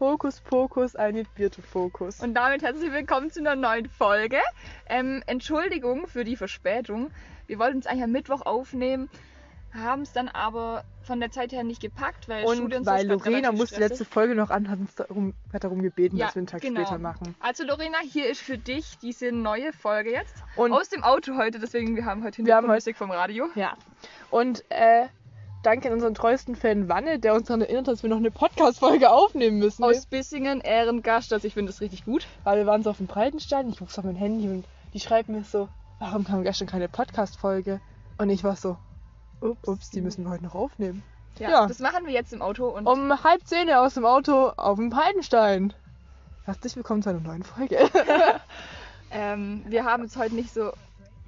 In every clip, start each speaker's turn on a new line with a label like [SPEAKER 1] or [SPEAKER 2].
[SPEAKER 1] Hokus Pokus, eine vierte Fokus.
[SPEAKER 2] Und damit herzlich willkommen zu einer neuen Folge. Ähm, Entschuldigung für die Verspätung. Wir wollten es eigentlich am Mittwoch aufnehmen, haben es dann aber von der Zeit her nicht gepackt, weil
[SPEAKER 1] Und
[SPEAKER 2] und so
[SPEAKER 1] weil Lorena musste letzte Folge noch an, hat uns darum, hat darum gebeten,
[SPEAKER 2] Ja,
[SPEAKER 1] dass wir einen Tag
[SPEAKER 2] genau.
[SPEAKER 1] später machen.
[SPEAKER 2] Also Lorena, hier ist für dich diese neue Folge jetzt.
[SPEAKER 1] Und
[SPEAKER 2] Aus dem Auto heute, deswegen wir haben heute
[SPEAKER 1] Wir haben
[SPEAKER 2] Hintergrundmusik vom Radio.
[SPEAKER 1] Ja. Und äh, danke an unseren treuesten Fan Wanne, der uns daran erinnert, dass wir noch eine Podcast-Folge aufnehmen müssen.
[SPEAKER 2] Aus Bissingen, Ehrengast, also ich finde das richtig gut.
[SPEAKER 1] Weil wir waren so auf dem Breitenstein, ich rufe auf mein Handy und die schreibt mir so, warum kam gestern keine Podcast-Folge? Und ich war so, ups, ups, die müssen wir heute noch aufnehmen.
[SPEAKER 2] Ja,
[SPEAKER 1] Ja.
[SPEAKER 2] Das machen wir jetzt im Auto und
[SPEAKER 1] Um halb zehn aus dem Auto auf dem Breitenstein. Herzlich willkommen zu einer neuen Folge.
[SPEAKER 2] ähm, wir haben jetzt heute nicht so.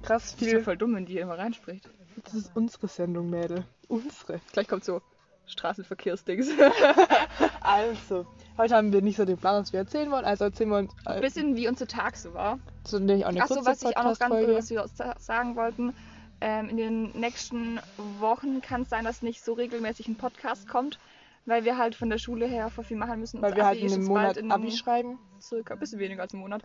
[SPEAKER 1] Krass
[SPEAKER 2] Die ist
[SPEAKER 1] viel.
[SPEAKER 2] voll dumm, wenn die immer reinspricht.
[SPEAKER 1] Das ist unsere Sendung, Mädel. Unsere.
[SPEAKER 2] Gleich kommt so Straßenverkehrsdings.
[SPEAKER 1] Also, heute haben wir nicht so den Plan, was wir erzählen wollen. Also erzählen wir uns äh,
[SPEAKER 2] Ein bisschen wie unser Tag so war.
[SPEAKER 1] so nämlich auch eine
[SPEAKER 2] Achso, was ich auch noch ganz was wir sa- sagen wollten. Ähm, in den nächsten Wochen kann es sein, dass nicht so regelmäßig ein Podcast kommt, weil wir halt von der Schule her voll viel machen müssen.
[SPEAKER 1] Weil wir halt
[SPEAKER 2] Abi
[SPEAKER 1] in einem Monat
[SPEAKER 2] in
[SPEAKER 1] Abi schreiben.
[SPEAKER 2] circa ein bisschen weniger als einen Monat.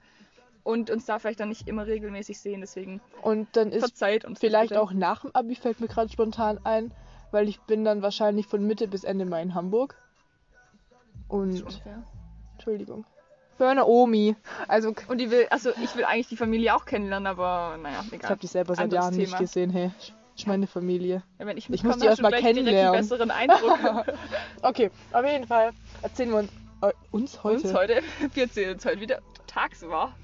[SPEAKER 2] Und uns da vielleicht dann nicht immer regelmäßig sehen, deswegen
[SPEAKER 1] Und dann ist
[SPEAKER 2] verzeiht uns.
[SPEAKER 1] vielleicht
[SPEAKER 2] bitte.
[SPEAKER 1] auch nach dem Abi fällt mir gerade spontan ein, weil ich bin dann wahrscheinlich von Mitte bis Ende Mai in Hamburg. Und. Entschuldigung. Für eine Omi. Also,
[SPEAKER 2] Und die will, also ich will eigentlich die Familie auch kennenlernen, aber naja,
[SPEAKER 1] ich
[SPEAKER 2] egal.
[SPEAKER 1] habe die selber seit Jahren nicht gesehen. Hey, ist meine Familie.
[SPEAKER 2] Ja, wenn ich,
[SPEAKER 1] Ich muss die
[SPEAKER 2] hast du
[SPEAKER 1] erst mal
[SPEAKER 2] gleich direkt einen
[SPEAKER 1] kennenlernen.
[SPEAKER 2] besseren Eindruck.
[SPEAKER 1] Okay, auf jeden Fall erzählen wir uns, äh, uns heute.
[SPEAKER 2] Uns heute, wir erzählen uns heute wieder tags war.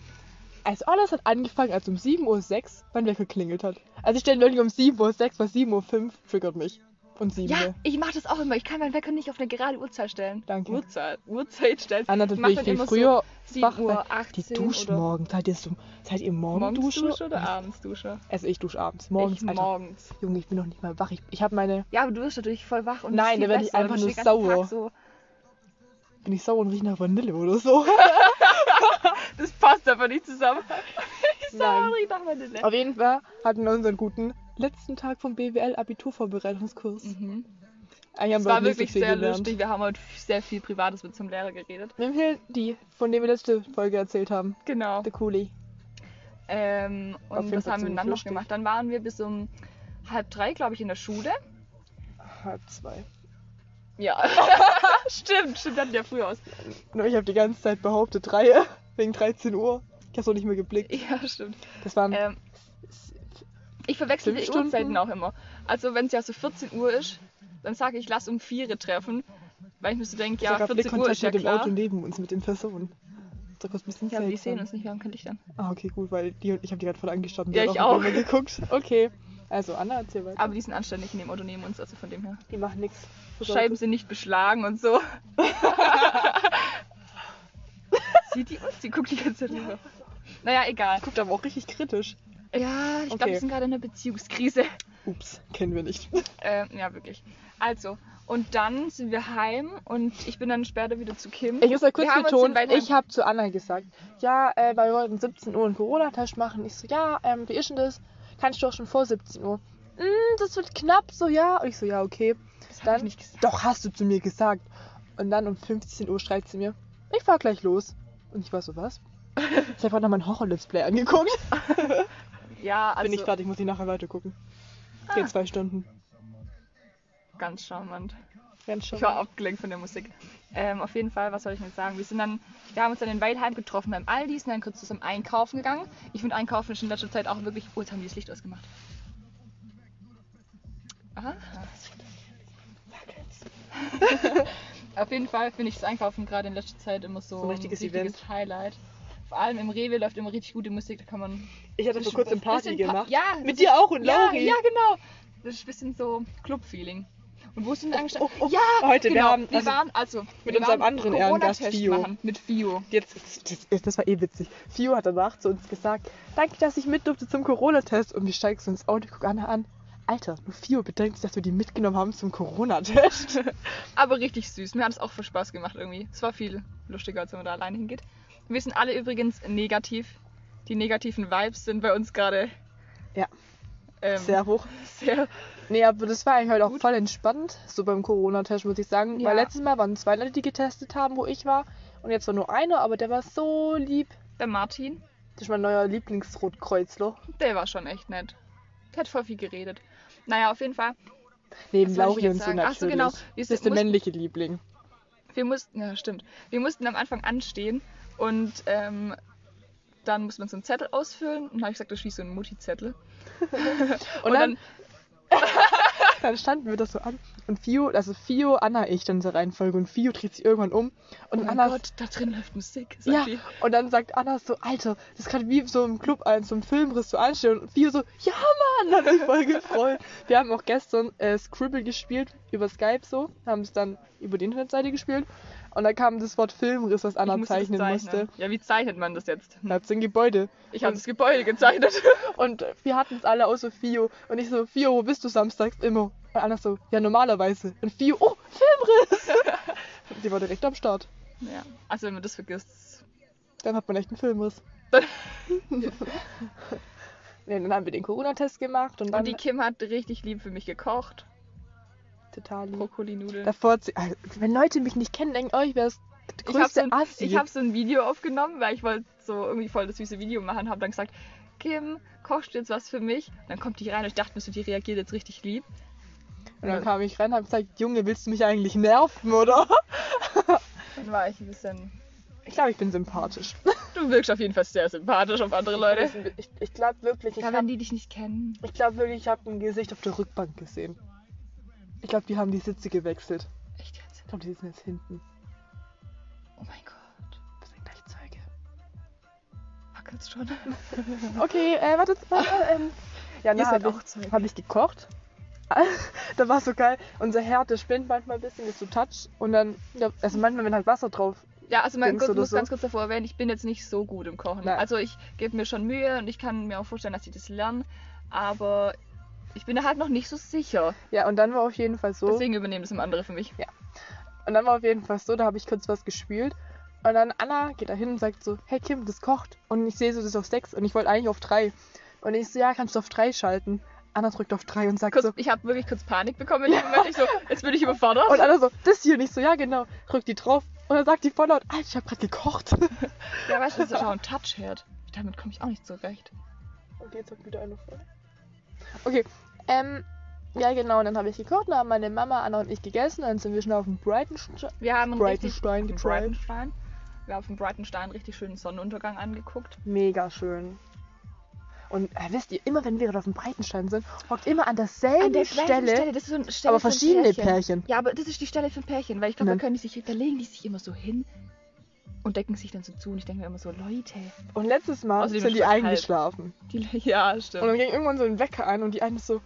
[SPEAKER 1] Also alles hat angefangen, als um 7.06 Uhr mein Wecker geklingelt hat. Also ich stelle wirklich um 7.06 Uhr, weil 7.05 Uhr triggert mich. Und 7
[SPEAKER 2] Ja, ich mache das auch immer. Ich kann meinen Wecker nicht auf eine gerade Uhrzeit stellen.
[SPEAKER 1] Danke.
[SPEAKER 2] Uhrzeit, Uhrzeit stellen.
[SPEAKER 1] Anna,
[SPEAKER 2] mach
[SPEAKER 1] bin ich viel früher
[SPEAKER 2] so
[SPEAKER 1] wach.
[SPEAKER 2] 7 Uhr,
[SPEAKER 1] weil
[SPEAKER 2] 18
[SPEAKER 1] die duschen
[SPEAKER 2] oder
[SPEAKER 1] morgen. Seid ihr, so, seid ihr morgen?
[SPEAKER 2] Morgensdusche oder Abendsdusche?
[SPEAKER 1] Also ich dusche abends. Morgens,
[SPEAKER 2] ich
[SPEAKER 1] Alter.
[SPEAKER 2] morgens.
[SPEAKER 1] Junge, ich bin noch nicht mal wach. Ich, ich habe meine...
[SPEAKER 2] Ja, aber du wirst natürlich voll wach und
[SPEAKER 1] Nein, da werd ich einfach nur sauer.
[SPEAKER 2] So,
[SPEAKER 1] Bin ich sauer und rieche nach Vanille oder so.
[SPEAKER 2] das passt aber nicht zusammen. ich sauer, ich nach Vanille.
[SPEAKER 1] Auf jeden Fall hatten wir unseren guten letzten Tag vom BWL Abiturvorbereitungskurs.
[SPEAKER 2] Mhm.
[SPEAKER 1] Haben
[SPEAKER 2] Es war
[SPEAKER 1] so
[SPEAKER 2] wirklich sehr
[SPEAKER 1] gelernt.
[SPEAKER 2] lustig. Wir haben heute sehr viel Privates mit zum Lehrer geredet.
[SPEAKER 1] Nimm hier die, von denen wir letzte Folge erzählt haben.
[SPEAKER 2] Genau.
[SPEAKER 1] Der Coolie.
[SPEAKER 2] Ähm, und
[SPEAKER 1] Fall
[SPEAKER 2] haben wir dann noch gemacht? Dann waren wir bis um halb drei, glaube ich, in der Schule.
[SPEAKER 1] Halb zwei.
[SPEAKER 2] Ja. stimmt, stimmt, hatten ja früher aus.
[SPEAKER 1] Nur ich habe die ganze Zeit behauptet, drei, wegen 13 Uhr. Ich habe noch nicht mehr geblickt.
[SPEAKER 2] Ja, stimmt.
[SPEAKER 1] Das waren
[SPEAKER 2] Ähm, ich verwechsel die
[SPEAKER 1] Stunden?
[SPEAKER 2] Uhrzeiten auch immer. Also wenn es ja so 14 Uhr ist, dann sage ich, lass um 4 Uhr treffen. Weil ich mir so denke, ja,
[SPEAKER 1] sogar
[SPEAKER 2] 14 Uhr ist ja
[SPEAKER 1] mit dem
[SPEAKER 2] klar.
[SPEAKER 1] Auto neben uns, mit den Personen. Das ist ein bisschen
[SPEAKER 2] Ja, aber die sehen uns nicht, haben kein Licht an.
[SPEAKER 1] Ah, okay, gut, weil die und ich habe die gerade voll angestarrt und
[SPEAKER 2] Ja,
[SPEAKER 1] die
[SPEAKER 2] ich
[SPEAKER 1] auch geguckt. Okay. Also, Anna, erzähl weiter.
[SPEAKER 2] Aber die sind anständig in dem Auto neben uns, also von dem her.
[SPEAKER 1] die machen nichts.
[SPEAKER 2] Scheiben sind nicht beschlagen und so. Sieht die uns? Die guckt die ganze Zeit rüber. Naja, egal.
[SPEAKER 1] Guckt aber auch richtig kritisch.
[SPEAKER 2] Ja, ich glaube,
[SPEAKER 1] Okay.
[SPEAKER 2] wir sind gerade in einer Beziehungskrise.
[SPEAKER 1] Ups, kennen wir nicht.
[SPEAKER 2] Ähm, ja, wirklich. Also, und dann sind wir heim und ich bin dann später wieder zu Kim.
[SPEAKER 1] Ich muss mal kurz
[SPEAKER 2] Wir
[SPEAKER 1] betonen, ich habe zu Anna gesagt, ja, äh, weil wir wollten 17 Uhr einen Corona-Test machen. Ich so, ja, ähm, wie ist denn das? Kannst du doch schon vor 17 Uhr. Mm, das wird knapp, so ja. Und ich so, ja, okay.
[SPEAKER 2] Das
[SPEAKER 1] Dann,
[SPEAKER 2] ich nicht gesagt.
[SPEAKER 1] doch, hast du zu mir gesagt. Und dann um 15 Uhr schreit sie mir, ich fahr gleich los. Und ich war so, was? Ich habe heute noch mein Horror-Let's Play angeguckt.
[SPEAKER 2] Ja, also
[SPEAKER 1] Bin ich fertig, muss ich nachher weiter gucken. Geht
[SPEAKER 2] Ah.
[SPEAKER 1] zwei Stunden.
[SPEAKER 2] ganz charmant.
[SPEAKER 1] Ganz schön.
[SPEAKER 2] Ich war abgelenkt von der Musik. Ähm, auf jeden Fall, was soll ich denn jetzt sagen? Wir sind dann, wir haben uns dann in Weilheim getroffen beim Aldi, sind dann kurz zusammen einkaufen gegangen. Ich finde Einkaufen ist in letzter Zeit auch wirklich. Oh, jetzt haben die das Licht ausgemacht. Aha. Auf jeden Fall finde ich das Einkaufen gerade in letzter Zeit immer so,
[SPEAKER 1] So ein richtiges Event.
[SPEAKER 2] Highlight. Vor allem im Rewe läuft immer richtig gute Musik, da kann man.
[SPEAKER 1] Ich hatte vor kurzem Party
[SPEAKER 2] Pa-
[SPEAKER 1] gemacht.
[SPEAKER 2] Ja,
[SPEAKER 1] Mit dir auch und
[SPEAKER 2] ja,
[SPEAKER 1] Lauri.
[SPEAKER 2] ja, genau. Das ist ein bisschen so Club-Feeling. Und wo sind wir angestellt?
[SPEAKER 1] oh, oh.
[SPEAKER 2] Ja,
[SPEAKER 1] Heute, wir
[SPEAKER 2] genau.
[SPEAKER 1] haben-
[SPEAKER 2] wir
[SPEAKER 1] also
[SPEAKER 2] waren also
[SPEAKER 1] mit
[SPEAKER 2] wir
[SPEAKER 1] unserem anderen Ehrengast Fio.
[SPEAKER 2] machen mit Fio.
[SPEAKER 1] Jetzt, das, das, war eh witzig. Fio hat danach zu uns gesagt, danke, dass ich mit durfte zum Corona-Test. Und wir steigen so ins Auto, ich gucke Anna an. Alter, nur Fio bedenkt sich, dass wir die mitgenommen haben zum Corona-Test.
[SPEAKER 2] Aber richtig süß. Mir hat es auch viel Spaß gemacht irgendwie. Es war viel lustiger, als wenn man da alleine hingeht. Wir sind alle übrigens negativ. Die negativen Vibes sind bei uns gerade
[SPEAKER 1] Ja.
[SPEAKER 2] ähm,
[SPEAKER 1] Sehr hoch.
[SPEAKER 2] sehr
[SPEAKER 1] Nee, aber das war eigentlich halt auch
[SPEAKER 2] Gut.
[SPEAKER 1] voll entspannt, so beim Corona-Test, muss ich sagen.
[SPEAKER 2] Ja.
[SPEAKER 1] Weil letztes Mal waren zwei Leute, die getestet haben, wo ich war. Und jetzt war nur einer, aber der war so lieb.
[SPEAKER 2] Der Martin,
[SPEAKER 1] Das ist mein neuer Lieblingsrotkreuzler.
[SPEAKER 2] der war schon echt nett. Der hat voll viel geredet. Naja, auf jeden Fall.
[SPEAKER 1] Neben Lauri und so natürlich.
[SPEAKER 2] Ach so, genau. Wir,
[SPEAKER 1] Das ist der
[SPEAKER 2] mussten,
[SPEAKER 1] männliche Liebling.
[SPEAKER 2] wir mussten, ja stimmt. Wir mussten am Anfang anstehen und ähm, dann musste man so einen Zettel ausfüllen. Und dann habe ich gesagt, das ist wie so ein Mutti-Zettel.
[SPEAKER 1] Und, dann, dann standen wir das so an. Und Fio, also Fio, Anna, ich dann in der Reihenfolge. Und Fio dreht sich irgendwann um. Und
[SPEAKER 2] oh
[SPEAKER 1] Anna
[SPEAKER 2] Gott, da drin läuft Musik.
[SPEAKER 1] Ja,
[SPEAKER 2] die.
[SPEAKER 1] und dann sagt Anna so, Alter, das kann wie so im Club ein, so im Filmriss so anstehen. Und Fio so, ja Mann, hat sich voll gefreut. Wir haben auch gestern äh, Scribble gespielt, über Skype so, haben es dann über die Internetseite gespielt. Und da kam das Wort Filmriss, was Anna
[SPEAKER 2] das
[SPEAKER 1] zeichnen musste.
[SPEAKER 2] Ja, wie zeichnet man das jetzt?
[SPEAKER 1] Da hat's ein Gebäude.
[SPEAKER 2] Ich habe das Gebäude gezeichnet.
[SPEAKER 1] Und wir hatten es alle außer Fio. Und ich so, Fio, wo bist du samstags immer? Und Anna so, ja normalerweise. Und Fio, oh, Filmriss! Die war direkt am Start.
[SPEAKER 2] ja, also wenn man das vergisst.
[SPEAKER 1] Dann hat man echt einen Filmriss. dann haben wir den Corona-Test gemacht und dann
[SPEAKER 2] Und die Kim hat richtig lieb für mich gekocht.
[SPEAKER 1] Total lieb.
[SPEAKER 2] Brokkoli-Nudeln.
[SPEAKER 1] Davor, also, wenn Leute mich nicht kennen, denken, oh, ich wäre das
[SPEAKER 2] Ich habe
[SPEAKER 1] größte
[SPEAKER 2] so, ein- ich hab so ein Video aufgenommen, weil ich wollte so irgendwie voll das süße Video machen. Habe dann gesagt, Kim, kochst du jetzt was für mich? Dann kommt die rein und ich dachte mir so, die reagiert jetzt richtig lieb.
[SPEAKER 1] und dann kam ich rein und hab gesagt, Junge, willst du mich eigentlich nerven, oder?
[SPEAKER 2] Dann war ich ein bisschen...
[SPEAKER 1] Ich glaube, ich bin sympathisch.
[SPEAKER 2] Du wirkst auf jeden Fall sehr sympathisch auf andere Leute.
[SPEAKER 1] Ich, ich glaube wirklich, ich
[SPEAKER 2] Ja,
[SPEAKER 1] habe
[SPEAKER 2] wenn die dich nicht kennen.
[SPEAKER 1] ich glaub wirklich, ich habe ein Gesicht auf der Rückbank gesehen. Ich glaube, die haben die Sitze gewechselt.
[SPEAKER 2] Echt jetzt?
[SPEAKER 1] Ich glaube, die sitzen jetzt hinten.
[SPEAKER 2] Oh mein Gott.
[SPEAKER 1] Wir sind gleich Zeuge.
[SPEAKER 2] Wackelt's schon.
[SPEAKER 1] Okay, äh, warte, warte, ähm. Ja,
[SPEAKER 2] auch Zeuge.
[SPEAKER 1] ich, hab ich gekocht. da war so geil. Unser Herd, der spinnt manchmal ein bisschen, ist so touch. Und dann, ja, also manchmal, wenn halt Wasser drauf.
[SPEAKER 2] Ja, also man
[SPEAKER 1] Dings
[SPEAKER 2] muss
[SPEAKER 1] so.
[SPEAKER 2] ganz kurz davor erwähnen, ich bin jetzt nicht so gut im Kochen.
[SPEAKER 1] Nein.
[SPEAKER 2] Also ich gebe mir schon Mühe und ich kann mir auch vorstellen, dass ich das lerne. Aber ich bin da halt noch nicht so sicher.
[SPEAKER 1] Ja, und dann war auf jeden Fall so.
[SPEAKER 2] Deswegen übernehmen das immer andere für mich.
[SPEAKER 1] Und dann war auf jeden Fall so, da habe ich kurz was gespült. Und dann Anna geht da hin und sagt so, hey Kim, das kocht. Und ich sehe so, das ist auf 6 und ich wollte eigentlich auf 3. Und ich so, ja, kannst du auf 3 schalten. Anna drückt auf 3 und sagt
[SPEAKER 2] Kurz,
[SPEAKER 1] so,
[SPEAKER 2] Ich habe wirklich kurz Panik bekommen in dem Moment. Ich so, jetzt bin ich überfordert.
[SPEAKER 1] und Anna so, das hier nicht so, ja genau. Drückt die drauf. Und dann sagt die voll laut, Alter, ich habe gerade gekocht.
[SPEAKER 2] ja, weißt du, das ist auch ein Touchherd. Damit komme ich auch nicht zurecht.
[SPEAKER 1] Okay, jetzt hat wieder eine voll. Okay, ähm, ja genau, und dann habe ich gekocht, dann haben meine Mama, Anna und ich gegessen, dann sind wir schon auf dem Brightonstein.
[SPEAKER 2] Wir haben einen richtig.
[SPEAKER 1] Brightonstein.
[SPEAKER 2] Wir haben auf dem Brightonstein einen richtig schönen Sonnenuntergang angeguckt.
[SPEAKER 1] Mega schön. Und äh, wisst ihr, immer wenn wir auf dem Breitenstein sind, hockt immer an derselben
[SPEAKER 2] An der gleichen
[SPEAKER 1] Stelle,
[SPEAKER 2] Das ist so eine Stelle
[SPEAKER 1] aber verschiedene Pärchen.
[SPEAKER 2] Ja, aber das ist die Stelle für Pärchen, weil ich glaube, da können die sich, da legen die sich immer so hin und decken sich dann so zu und ich denke mir immer so, Leute,
[SPEAKER 1] Und letztes Mal
[SPEAKER 2] Außerdem
[SPEAKER 1] sind
[SPEAKER 2] ist
[SPEAKER 1] die
[SPEAKER 2] halt
[SPEAKER 1] eingeschlafen.
[SPEAKER 2] die, ja,
[SPEAKER 1] Und
[SPEAKER 2] stimmt.
[SPEAKER 1] dann ging irgendwann so ein Wecker ein und die eine so,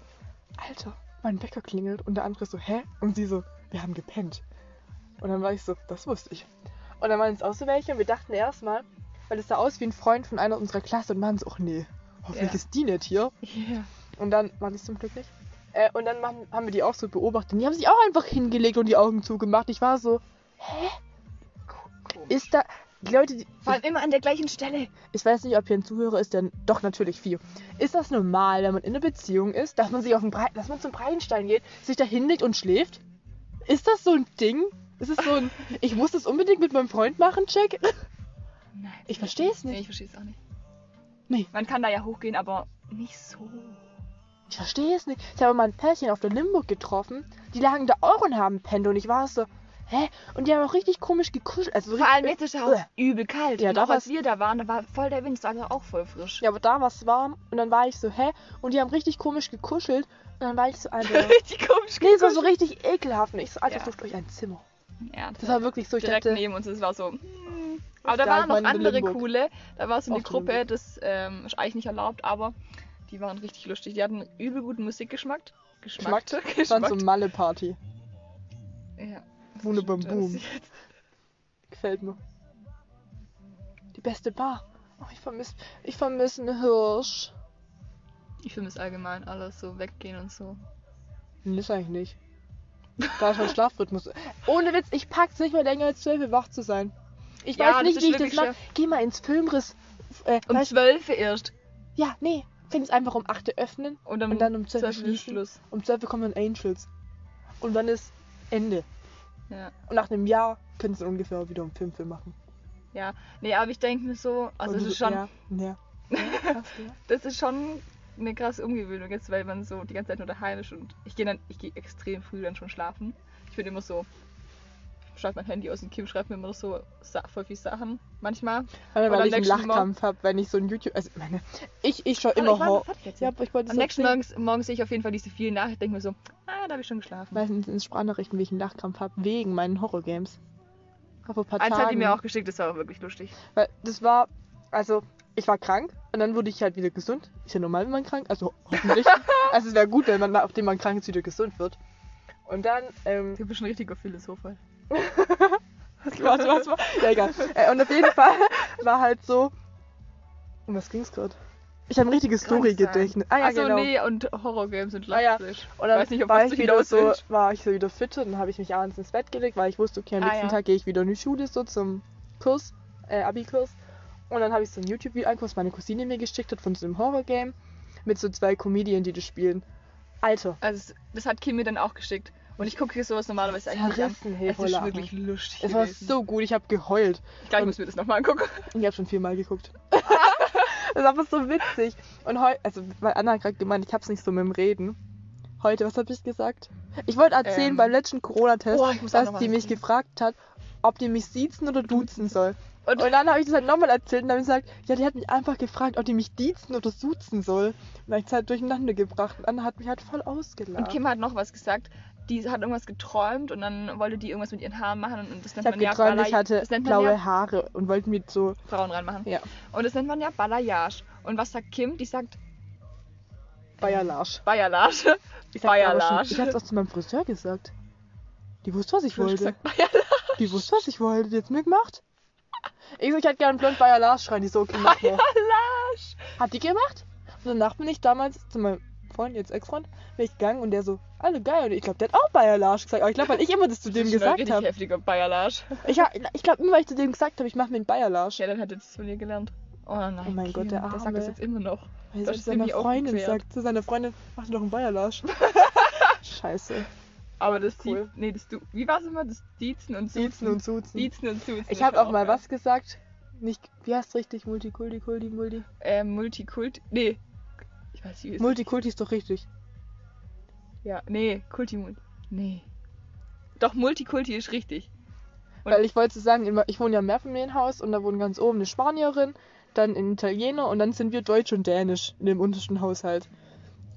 [SPEAKER 1] Alter, mein Wecker klingelt. Und der andere so, hä? Und sie so, wir haben gepennt. Und dann war ich so, das wusste ich. Und dann waren es auch so welche und wir dachten erstmal, weil es sah aus wie ein Freund von einer unserer Klasse und waren so, ach nee, hoffentlich
[SPEAKER 2] Ja.
[SPEAKER 1] ist die nicht hier.
[SPEAKER 2] Ja.
[SPEAKER 1] Und dann war das zum Glück nicht. Äh, und dann haben wir die auch so beobachtet. Und die haben sich auch einfach hingelegt und die Augen zugemacht. Ich war so, ist da. Die Leute, die,
[SPEAKER 2] Vor allem immer an der gleichen Stelle.
[SPEAKER 1] ich weiß nicht, ob hier ein Zuhörer ist, denn doch natürlich viel. Ist das normal, wenn man in einer Beziehung ist, dass man sich auf den Breit, dass man zum Breitenstein geht, sich da hinlegt und schläft? Ist das so ein Ding? Ist es so ein, ich muss das unbedingt mit meinem Freund machen, Check?
[SPEAKER 2] Nein.
[SPEAKER 1] Ich verstehe es
[SPEAKER 2] Nee,
[SPEAKER 1] nicht.
[SPEAKER 2] ich verstehe es auch nicht.
[SPEAKER 1] Nee.
[SPEAKER 2] Man kann da ja hochgehen, aber nicht so.
[SPEAKER 1] Ich verstehe es nicht. Ich habe mal ein Pärchen auf der Limburg getroffen, die lagen da auch und haben pennt und ich war so, hä? Und die haben auch richtig komisch gekuschelt. Also so
[SPEAKER 2] Vor allem jetzt ist es auch übel kalt.
[SPEAKER 1] Ja,
[SPEAKER 2] und
[SPEAKER 1] da
[SPEAKER 2] als wir da waren, da war voll der Wind, es war also auch voll frisch.
[SPEAKER 1] Ja, aber da war es warm und dann war ich so, hä? Und die haben richtig komisch gekuschelt und dann war ich so, Alter.
[SPEAKER 2] Richtig komisch.
[SPEAKER 1] nee, es war so richtig ekelhaft und ich so, Alter,
[SPEAKER 2] Ja.
[SPEAKER 1] sucht euch ein Zimmer.
[SPEAKER 2] Ja,
[SPEAKER 1] Das war wirklich so, ich
[SPEAKER 2] direkt
[SPEAKER 1] dachte,
[SPEAKER 2] neben uns. Es war so. hm. Aber da
[SPEAKER 1] Ja,
[SPEAKER 2] waren noch andere coole. Da war so eine
[SPEAKER 1] Auch
[SPEAKER 2] Gruppe, das ähm, ist eigentlich nicht erlaubt, aber die waren richtig lustig. Die hatten übel guten Musikgeschmack. Geschmack.
[SPEAKER 1] Geschmack. Das war so
[SPEAKER 2] Geschmack.
[SPEAKER 1] Malle-Party.
[SPEAKER 2] Ja.
[SPEAKER 1] Bam
[SPEAKER 2] Das-
[SPEAKER 1] boom. Gefällt mir. Die beste Bar. Oh, ich vermisse ich vermiss einen Hirsch.
[SPEAKER 2] Ich vermisse allgemein alles, so weggehen und so.
[SPEAKER 1] Nee, das eigentlich nicht. Da ist mein Schlafrhythmus. Ohne Witz, ich pack's nicht mehr länger als 12 Uhr wach zu sein. Ich
[SPEAKER 2] Ja,
[SPEAKER 1] weiß nicht,
[SPEAKER 2] ist
[SPEAKER 1] wie ich das mache. Geh mal ins Filmriss. Äh,
[SPEAKER 2] Um
[SPEAKER 1] weißt-
[SPEAKER 2] zwölf erst.
[SPEAKER 1] ja, nee. fängt es einfach um 8 Uhr öffnen
[SPEAKER 2] Und dann,
[SPEAKER 1] und dann um 12 Uhr
[SPEAKER 2] 12 Uhr
[SPEAKER 1] schließen.
[SPEAKER 2] Schluss.
[SPEAKER 1] Um 12 Uhr kommen dann Angels. Und dann ist Ende.
[SPEAKER 2] Ja.
[SPEAKER 1] Und nach einem Jahr können sie ungefähr wieder um 5 Uhr machen.
[SPEAKER 2] ja. Nee, aber ich denke mir so, also es ist schon,
[SPEAKER 1] Ja, ja. ja krass, ja.
[SPEAKER 2] das ist schon eine krasse Umgewöhnung jetzt, weil man so die ganze Zeit nur daheim ist und ich gehe dann, ich gehe extrem früh dann schon schlafen. Ich bin immer so, schreibe mein Handy aus dem Kim, schreibt mir immer so Sa voll viel Sachen manchmal.
[SPEAKER 1] Weil,
[SPEAKER 2] Und
[SPEAKER 1] weil ich einen Lachkampf habe, wenn ich so ein YouTube. Also meine, ich, ich schaue immer Horror.
[SPEAKER 2] noch.
[SPEAKER 1] Ja, ich wollte
[SPEAKER 2] Am nächsten. Morgen, morgen sehe ich auf jeden Fall diese vielen Nachrichten, denke mir so, ah, da habe ich schon geschlafen.
[SPEAKER 1] Meistens in Sprachnachrichten, wie ich einen Lachkampf habe, wegen meinen Horrorgames. Vor ein paar
[SPEAKER 2] Eins hat die
[SPEAKER 1] Tagen.
[SPEAKER 2] mir auch geschickt, das war auch wirklich lustig.
[SPEAKER 1] Weil das war, also ich war krank und dann wurde ich halt wieder gesund. Ist ja normal, wenn man krank, also hoffentlich. also es wäre gut, wenn man nachdem man krank ist wieder gesund wird. Und dann, ähm,
[SPEAKER 2] Du bist ein richtiger Philosoph. halt.
[SPEAKER 1] Was, was, war? Ja, egal. Äh, und auf jeden Fall war halt so, um was ging's gerade? Ich habe ein richtiges. Story-Gedächtnis. Ah ja,
[SPEAKER 2] Achso,
[SPEAKER 1] genau.
[SPEAKER 2] nee, und Horrorgames und
[SPEAKER 1] Ah, ja. Und dann
[SPEAKER 2] weiß nicht, auf
[SPEAKER 1] war ich wieder so, war ich so wieder fit und dann habe ich mich abends ins Bett gelegt, weil ich wusste, okay, am
[SPEAKER 2] Ah,
[SPEAKER 1] nächsten
[SPEAKER 2] ja.
[SPEAKER 1] Tag gehe ich wieder in die Schule so zum Kurs, äh, Abi-Kurs. Und dann habe ich so ein YouTube-Video angeguckt, was meine Cousine mir geschickt hat von so einem Horror-Game mit so zwei Comedien, die das spielen. Alter,
[SPEAKER 2] Also, das hat Kim mir dann auch geschickt. Und ich gucke hier sowas normalerweise eigentlich nicht an.
[SPEAKER 1] zerrissen, hey,
[SPEAKER 2] Es ist
[SPEAKER 1] lachen.
[SPEAKER 2] wirklich lustig.
[SPEAKER 1] Es war
[SPEAKER 2] gewesen.
[SPEAKER 1] so gut, ich habe geheult.
[SPEAKER 2] Ich glaube, ich muss mir das nochmal angucken.
[SPEAKER 1] Ich habe schon viermal geguckt. das war einfach so witzig. Und heute, also weil Anna hat gerade gemeint, ich hab's nicht so mit dem Reden. Heute, was habe ich gesagt? Ich wollte erzählen
[SPEAKER 2] Ähm.
[SPEAKER 1] beim letzten Corona-Test,
[SPEAKER 2] Oh,
[SPEAKER 1] dass die mich
[SPEAKER 2] erzählen.
[SPEAKER 1] gefragt hat, ob die mich siezen oder duzen soll.
[SPEAKER 2] Und-
[SPEAKER 1] Und, dann habe ich das halt nochmal erzählt und dann habe ich gesagt, ja, die hat mich einfach gefragt, ob die mich diezen oder suzen soll. Und dann habe ich es halt durcheinander gebracht. Und Anna hat mich halt voll ausgelacht.
[SPEAKER 2] Und Kim hat noch was gesagt. Die hat irgendwas geträumt und dann wollte die irgendwas mit ihren Haaren machen und das
[SPEAKER 1] ich
[SPEAKER 2] nennt
[SPEAKER 1] habe
[SPEAKER 2] man ja
[SPEAKER 1] geträumt,
[SPEAKER 2] Balay-
[SPEAKER 1] ich hatte blaue
[SPEAKER 2] ja
[SPEAKER 1] Haare und wollte mir so,
[SPEAKER 2] Frauen reinmachen.
[SPEAKER 1] ja,
[SPEAKER 2] Und das nennt man ja Balayage. Und was sagt Kim? Die sagt
[SPEAKER 1] Bayerlarsch.
[SPEAKER 2] Bayerlage.
[SPEAKER 1] Ich
[SPEAKER 2] Bayerlarsch.
[SPEAKER 1] Ich hab's auch zu meinem Friseur gesagt. Die wusste, was ich wollte.
[SPEAKER 2] gesagt Bayerlage.
[SPEAKER 1] Die wusste, was ich wollte. Die hat's mir gemacht. Ich so, ich hätte gerne blond Bayer Lars schreien. Die so, okay, mach.
[SPEAKER 2] Bayerlage.
[SPEAKER 1] Hat die gemacht? Und danach bin ich damals zu meinem Freund, jetzt Ex-Freund, bin ich gegangen und der so, alle geil. Und ich glaube, der hat auch Bayer Lars gesagt. Aber ich glaube, weil ich immer das zu dem
[SPEAKER 2] Das
[SPEAKER 1] gesagt habe.
[SPEAKER 2] heftiger Bayerlage.
[SPEAKER 1] Ich, hab- ich glaube immer, weil ich zu dem gesagt habe, ich mache mir einen Bayer Lars.
[SPEAKER 2] Ja, dann hat er das von ihr gelernt. Oh nein,
[SPEAKER 1] Oh mein
[SPEAKER 2] Kim,
[SPEAKER 1] Gott, der
[SPEAKER 2] Der sagt
[SPEAKER 1] Arme.
[SPEAKER 2] das jetzt immer noch.
[SPEAKER 1] Weil
[SPEAKER 2] Das ist
[SPEAKER 1] zu seiner Freundin sagt, zu seiner Freundin, mach dir doch einen Bayer Lars. Scheiße.
[SPEAKER 2] Aber das
[SPEAKER 1] Cool.
[SPEAKER 2] cool. nee, das du, wie war es immer? Das Diezen und Suzen.
[SPEAKER 1] Siezen und Suzen.
[SPEAKER 2] Diezen und Suzen.
[SPEAKER 1] Ich habe auch mal
[SPEAKER 2] geil.
[SPEAKER 1] was gesagt. Nicht, wie heißt richtig? Multikulti, Kulti, Multi.
[SPEAKER 2] Äh, Multikult. Nee. Ich weiß nicht, wie es
[SPEAKER 1] Multikulti ist doch richtig.
[SPEAKER 2] Ja, nee, Kultimulti. Nee. Doch, Multikulti ist richtig. Und-
[SPEAKER 1] Weil ich wollte sagen, ich wohne ja im Mehrfamilienhaus und da wohnen ganz oben eine Spanierin, dann ein Italiener und dann sind wir Deutsch und Dänisch in dem untersten Haushalt.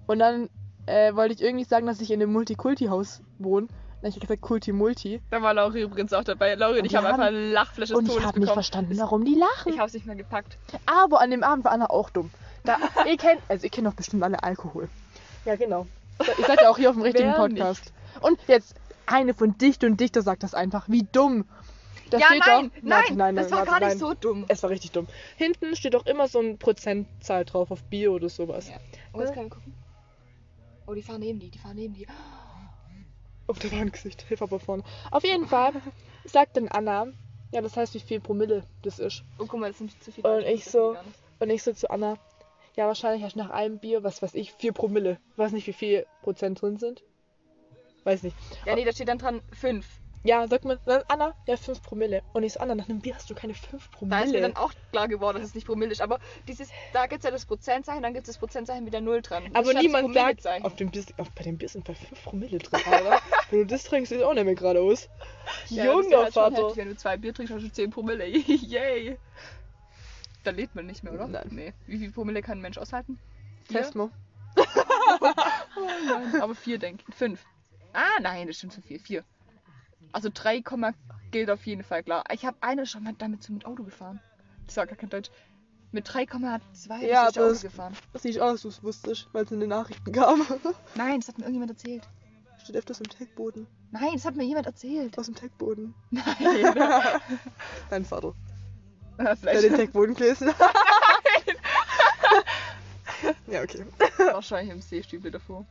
[SPEAKER 1] Und dann äh, wollte ich irgendwie sagen, dass ich in einem Multikulti-Haus wohne. Dann habe ich gesagt Kulti-Multi.
[SPEAKER 2] Da war Lauri übrigens auch dabei. Lauri und ich
[SPEAKER 1] die
[SPEAKER 2] haben einfach eine Lachfläche
[SPEAKER 1] Und ich habe nicht verstanden, warum die lachen.
[SPEAKER 2] Ich hab's nicht mehr gepackt.
[SPEAKER 1] Aber an dem Abend war Anna auch dumm. Da, ihr kennt, also ihr kennt doch bestimmt alle Alkohol. Ja, genau. Ihr seid ja auch hier auf dem richtigen
[SPEAKER 2] Wer
[SPEAKER 1] Podcast. Und jetzt eine von Dicht und Dichter sagt das einfach. Wie dumm. Da
[SPEAKER 2] ja,
[SPEAKER 1] steht
[SPEAKER 2] nein,
[SPEAKER 1] doch,
[SPEAKER 2] nein,
[SPEAKER 1] Warte, nein,
[SPEAKER 2] das
[SPEAKER 1] nein,
[SPEAKER 2] war gar
[SPEAKER 1] nein.
[SPEAKER 2] nicht so dumm.
[SPEAKER 1] Es war richtig dumm. Hinten steht doch immer so eine Prozentzahl drauf auf Bier oder sowas.
[SPEAKER 2] Ja. Oh, jetzt können wir gucken. Oh, die fahren neben die, die fahren neben die.
[SPEAKER 1] Auf der Wandgesicht. Hilf aber vorne. Auf jeden Fall sagt dann Anna, ja, das heißt, wie viel Promille das ist.
[SPEAKER 2] Oh, guck mal, das sind zu viel.
[SPEAKER 1] Und ich so-
[SPEAKER 2] nicht.
[SPEAKER 1] Und ich so zu Anna, ja, wahrscheinlich hast du nach einem Bier, was weiß ich, 4 Promille. Ich weiß nicht, wie viel Prozent drin sind. Weiß nicht.
[SPEAKER 2] Ja, nee, da steht dann dran 5.
[SPEAKER 1] Ja, sag mal, dann Anna, ja, 5 Promille. Und ich so, Anna, nach einem Bier hast du keine 5
[SPEAKER 2] Da ist mir
[SPEAKER 1] Promille.
[SPEAKER 2] dann auch klar geworden, dass es nicht Promille ist. Aber dieses, da gibt es ja das Prozentzeichen, dann gibt es das Prozentzeichen mit der Null dran. Das
[SPEAKER 1] aber niemand sagt, auf dem Bier, auf, bei dem Bier sind bei 5 Promille drin, Alter. Wenn du das trinkst, sieht auch nicht mehr gerade aus.
[SPEAKER 2] Ja,
[SPEAKER 1] Junger Vater.
[SPEAKER 2] heftig, Wenn du zwei Bier trinkst, hast du 10 Promille. Yay. Dann lebt man nicht mehr, oder?
[SPEAKER 1] Nein.
[SPEAKER 2] Nee. Wie viel Promille kann ein Mensch aushalten? Vier?
[SPEAKER 1] Test mal.
[SPEAKER 2] Nein, aber vier, denke ich. Fünf. Ah, nein, das stimmt zu viel. Vier. Also 3, gilt auf jeden Fall klar. Ich habe eine schon mal damit so mit Auto gefahren. Das war gar kein Deutsch. Mit 3,2
[SPEAKER 1] Ja,
[SPEAKER 2] ist ich Auto gefahren.
[SPEAKER 1] Das sieht aus, du es wusstest, weil es in den Nachrichten kam.
[SPEAKER 2] Nein, das hat mir irgendjemand erzählt.
[SPEAKER 1] Steht öfters im Tagboden.
[SPEAKER 2] Nein, das hat mir jemand erzählt.
[SPEAKER 1] Aus dem Tagboden.
[SPEAKER 2] Nein.
[SPEAKER 1] Dein Vater. Der
[SPEAKER 2] Vielleicht
[SPEAKER 1] den Tagboden gelesen. ja, okay.
[SPEAKER 2] wahrscheinlich im Seestübel davor.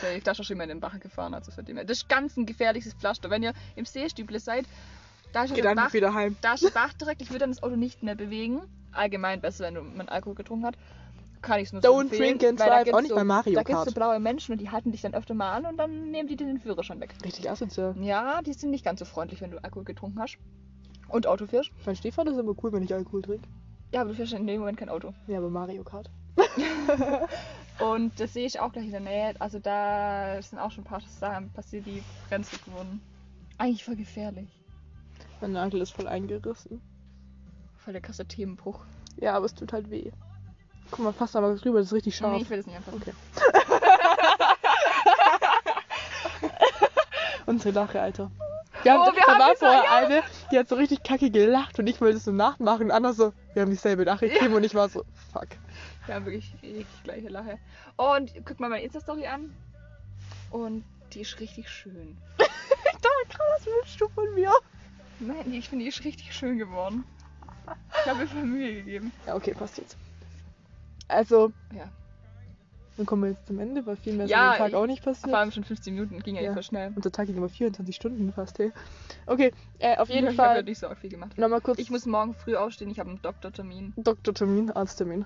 [SPEAKER 2] Safe, da schon mal in den Bach gefahren, also von dem her. Das ist ganz ein gefährliches Pflaster. Wenn ihr im Seestüble seid, da ist ja
[SPEAKER 1] einfach
[SPEAKER 2] Bach,
[SPEAKER 1] wieder heim.
[SPEAKER 2] da ist der Bach direkt. Ich würde dann das Auto nicht mehr bewegen. Allgemein besser, wenn du- man Alkohol getrunken hat. kann ich es nur
[SPEAKER 1] Don't
[SPEAKER 2] empfehlen,
[SPEAKER 1] drink and drive, auch nicht
[SPEAKER 2] so,
[SPEAKER 1] bei Mario
[SPEAKER 2] Da gibt es
[SPEAKER 1] Kart.
[SPEAKER 2] so blaue Menschen und die halten dich dann öfter mal an und dann nehmen die dir den Führerschein weg.
[SPEAKER 1] Richtig asozial.
[SPEAKER 2] Ja, die sind nicht ganz so freundlich, wenn du Alkohol getrunken hast. Und Auto fährst.
[SPEAKER 1] Mein Stiefvater ist immer cool, wenn ich Alkohol trinke.
[SPEAKER 2] Ja, aber du fährst in dem Moment kein Auto.
[SPEAKER 1] Ja, aber Mario Kart.
[SPEAKER 2] Und das sehe ich auch gleich in der Nähe. Also da sind auch schon ein paar Sachen passiert, die brenzlig wurden. Eigentlich voll gefährlich.
[SPEAKER 1] Mein Nagel ist voll eingerissen.
[SPEAKER 2] Voll der krasse Themenbruch.
[SPEAKER 1] Ja, aber es tut halt weh. Guck mal, fass da mal drüber, das ist richtig scharf.
[SPEAKER 2] Nee, ich will das nicht anfassen.
[SPEAKER 1] Okay. Unsere Lache, Alter. Wir haben,
[SPEAKER 2] Oh, wir
[SPEAKER 1] da
[SPEAKER 2] haben
[SPEAKER 1] war vorher eine, die hat so richtig kacke gelacht und ich wollte es so nachmachen. Und Anna so, wir haben dieselbe Lache gegeben und ich war so, fuck.
[SPEAKER 2] Wir haben wirklich richtig gleiche Lache. Und guck mal meine Insta-Story an. Und die ist richtig schön.
[SPEAKER 1] Gerade, was willst du von mir?
[SPEAKER 2] Nein, die- ich finde, die ist richtig schön geworden. Ich habe mir Mühe gegeben.
[SPEAKER 1] Ja, okay, passt jetzt. Also,
[SPEAKER 2] Ja.
[SPEAKER 1] Dann kommen wir jetzt zum Ende, weil viel mehr ist
[SPEAKER 2] Ja,
[SPEAKER 1] an dem Tag
[SPEAKER 2] ich-
[SPEAKER 1] auch nicht
[SPEAKER 2] Vor
[SPEAKER 1] passiert.
[SPEAKER 2] allem schon 15 Minuten, ging ja,
[SPEAKER 1] Ja.
[SPEAKER 2] voll schnell.
[SPEAKER 1] Unser Tag ging immer 24 Stunden fast, hey. Okay, äh, auf jeden
[SPEAKER 2] ich habe ja
[SPEAKER 1] Fall
[SPEAKER 2] nicht so viel gemacht.
[SPEAKER 1] nochmal kurz
[SPEAKER 2] Ich muss morgen früh aufstehen, ich habe einen Doktortermin.
[SPEAKER 1] Doktortermin, Arzttermin.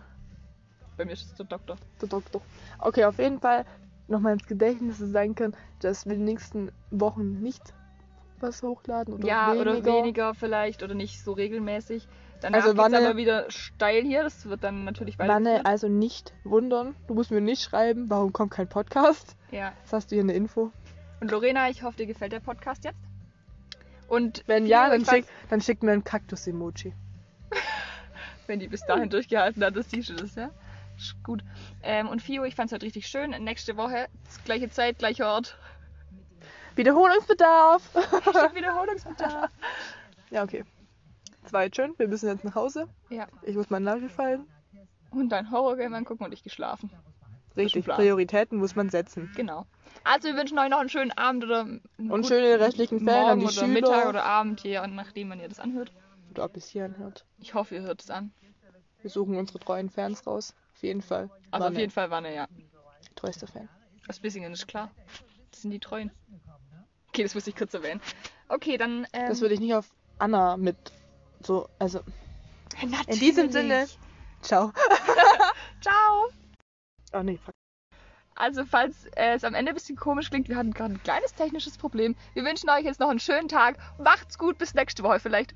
[SPEAKER 2] Bei mir ist es der Doktor.
[SPEAKER 1] Der Doktor. Okay, auf jeden Fall nochmal ins Gedächtnis sein können, dass wir in den nächsten Wochen nicht was hochladen oder
[SPEAKER 2] ja,
[SPEAKER 1] weniger.
[SPEAKER 2] oder weniger vielleicht oder nicht so regelmäßig. Danach
[SPEAKER 1] Also Wanne-
[SPEAKER 2] aber wieder steil hier. Das wird dann natürlich
[SPEAKER 1] Wanne
[SPEAKER 2] weitergeführt.
[SPEAKER 1] also nicht wundern. Du musst mir nicht schreiben, warum kommt kein Podcast.
[SPEAKER 2] Ja.
[SPEAKER 1] Das hast du hier eine Info.
[SPEAKER 2] Und Lorena, ich hoffe, dir gefällt der Podcast jetzt. Und
[SPEAKER 1] Wenn ja, dann, schick, dann schickt mir ein Kaktus-Emoji.
[SPEAKER 2] Wenn die bis dahin durchgehalten hat, das du das, ja? Ist Gut. Ähm, und Fio, ich fand es heute richtig schön. Nächste Woche, gleiche Zeit, gleicher Ort.
[SPEAKER 1] Wiederholungsbedarf.
[SPEAKER 2] Wiederholungsbedarf.
[SPEAKER 1] ja, okay. Das war jetzt schön. Wir müssen jetzt nach Hause.
[SPEAKER 2] Ja.
[SPEAKER 1] Ich muss meinen Nagel fallen.
[SPEAKER 2] Und ein Horrorgame angucken und ich geschlafen.
[SPEAKER 1] Richtig. Prioritäten muss man setzen.
[SPEAKER 2] Genau. Also wir wünschen euch noch einen schönen Abend oder einen
[SPEAKER 1] Und schöne restlichen Ferien an die
[SPEAKER 2] oder
[SPEAKER 1] Schüler.
[SPEAKER 2] Mittag oder Abend, je nachdem, wann ihr das anhört.
[SPEAKER 1] Oder ob es hier anhört.
[SPEAKER 2] Ich hoffe, ihr hört es an.
[SPEAKER 1] Wir suchen unsere treuen Fans raus. Auf jeden Fall.
[SPEAKER 2] Also
[SPEAKER 1] Wanne,
[SPEAKER 2] auf jeden Fall Wanne, ja.
[SPEAKER 1] Treuester Fan.
[SPEAKER 2] Das Bissingen ist klar. Das sind die Treuen. Okay, das muss ich kurz erwähnen. Okay, dann. Ähm,
[SPEAKER 1] Das würde ich nicht auf Anna mit so, also
[SPEAKER 2] Natürlich.
[SPEAKER 1] in diesem Sinne. Ciao.
[SPEAKER 2] Ciao.
[SPEAKER 1] Oh nee, fuck.
[SPEAKER 2] Also, falls äh, es am Ende ein bisschen komisch klingt, wir hatten gerade ein kleines technisches Problem. Wir wünschen euch jetzt noch einen schönen Tag. Macht's gut, bis nächste Woche vielleicht.